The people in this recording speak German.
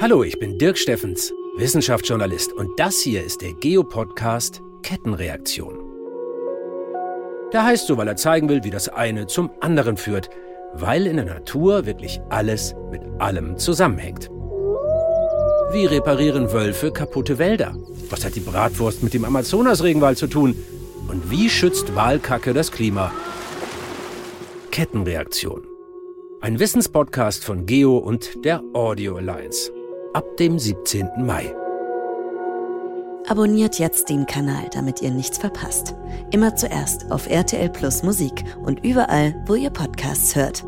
Hallo, ich bin Dirk Steffens, Wissenschaftsjournalist und das hier ist der Geopodcast Kettenreaktion. Der heißt so, weil er zeigen will, wie das eine zum anderen führt, weil in der Natur wirklich alles mit allem zusammenhängt. Wie reparieren Wölfe kaputte Wälder? Was hat die Bratwurst mit dem Amazonas-Regenwald zu tun? Und wie schützt Walkacke das Klima? Kettenreaktion. Ein Wissenspodcast von Geo und der Audio Alliance. Ab dem 17. Mai. Abonniert jetzt den Kanal, damit ihr nichts verpasst. Immer zuerst auf RTL Plus Musik und überall, wo ihr Podcasts hört.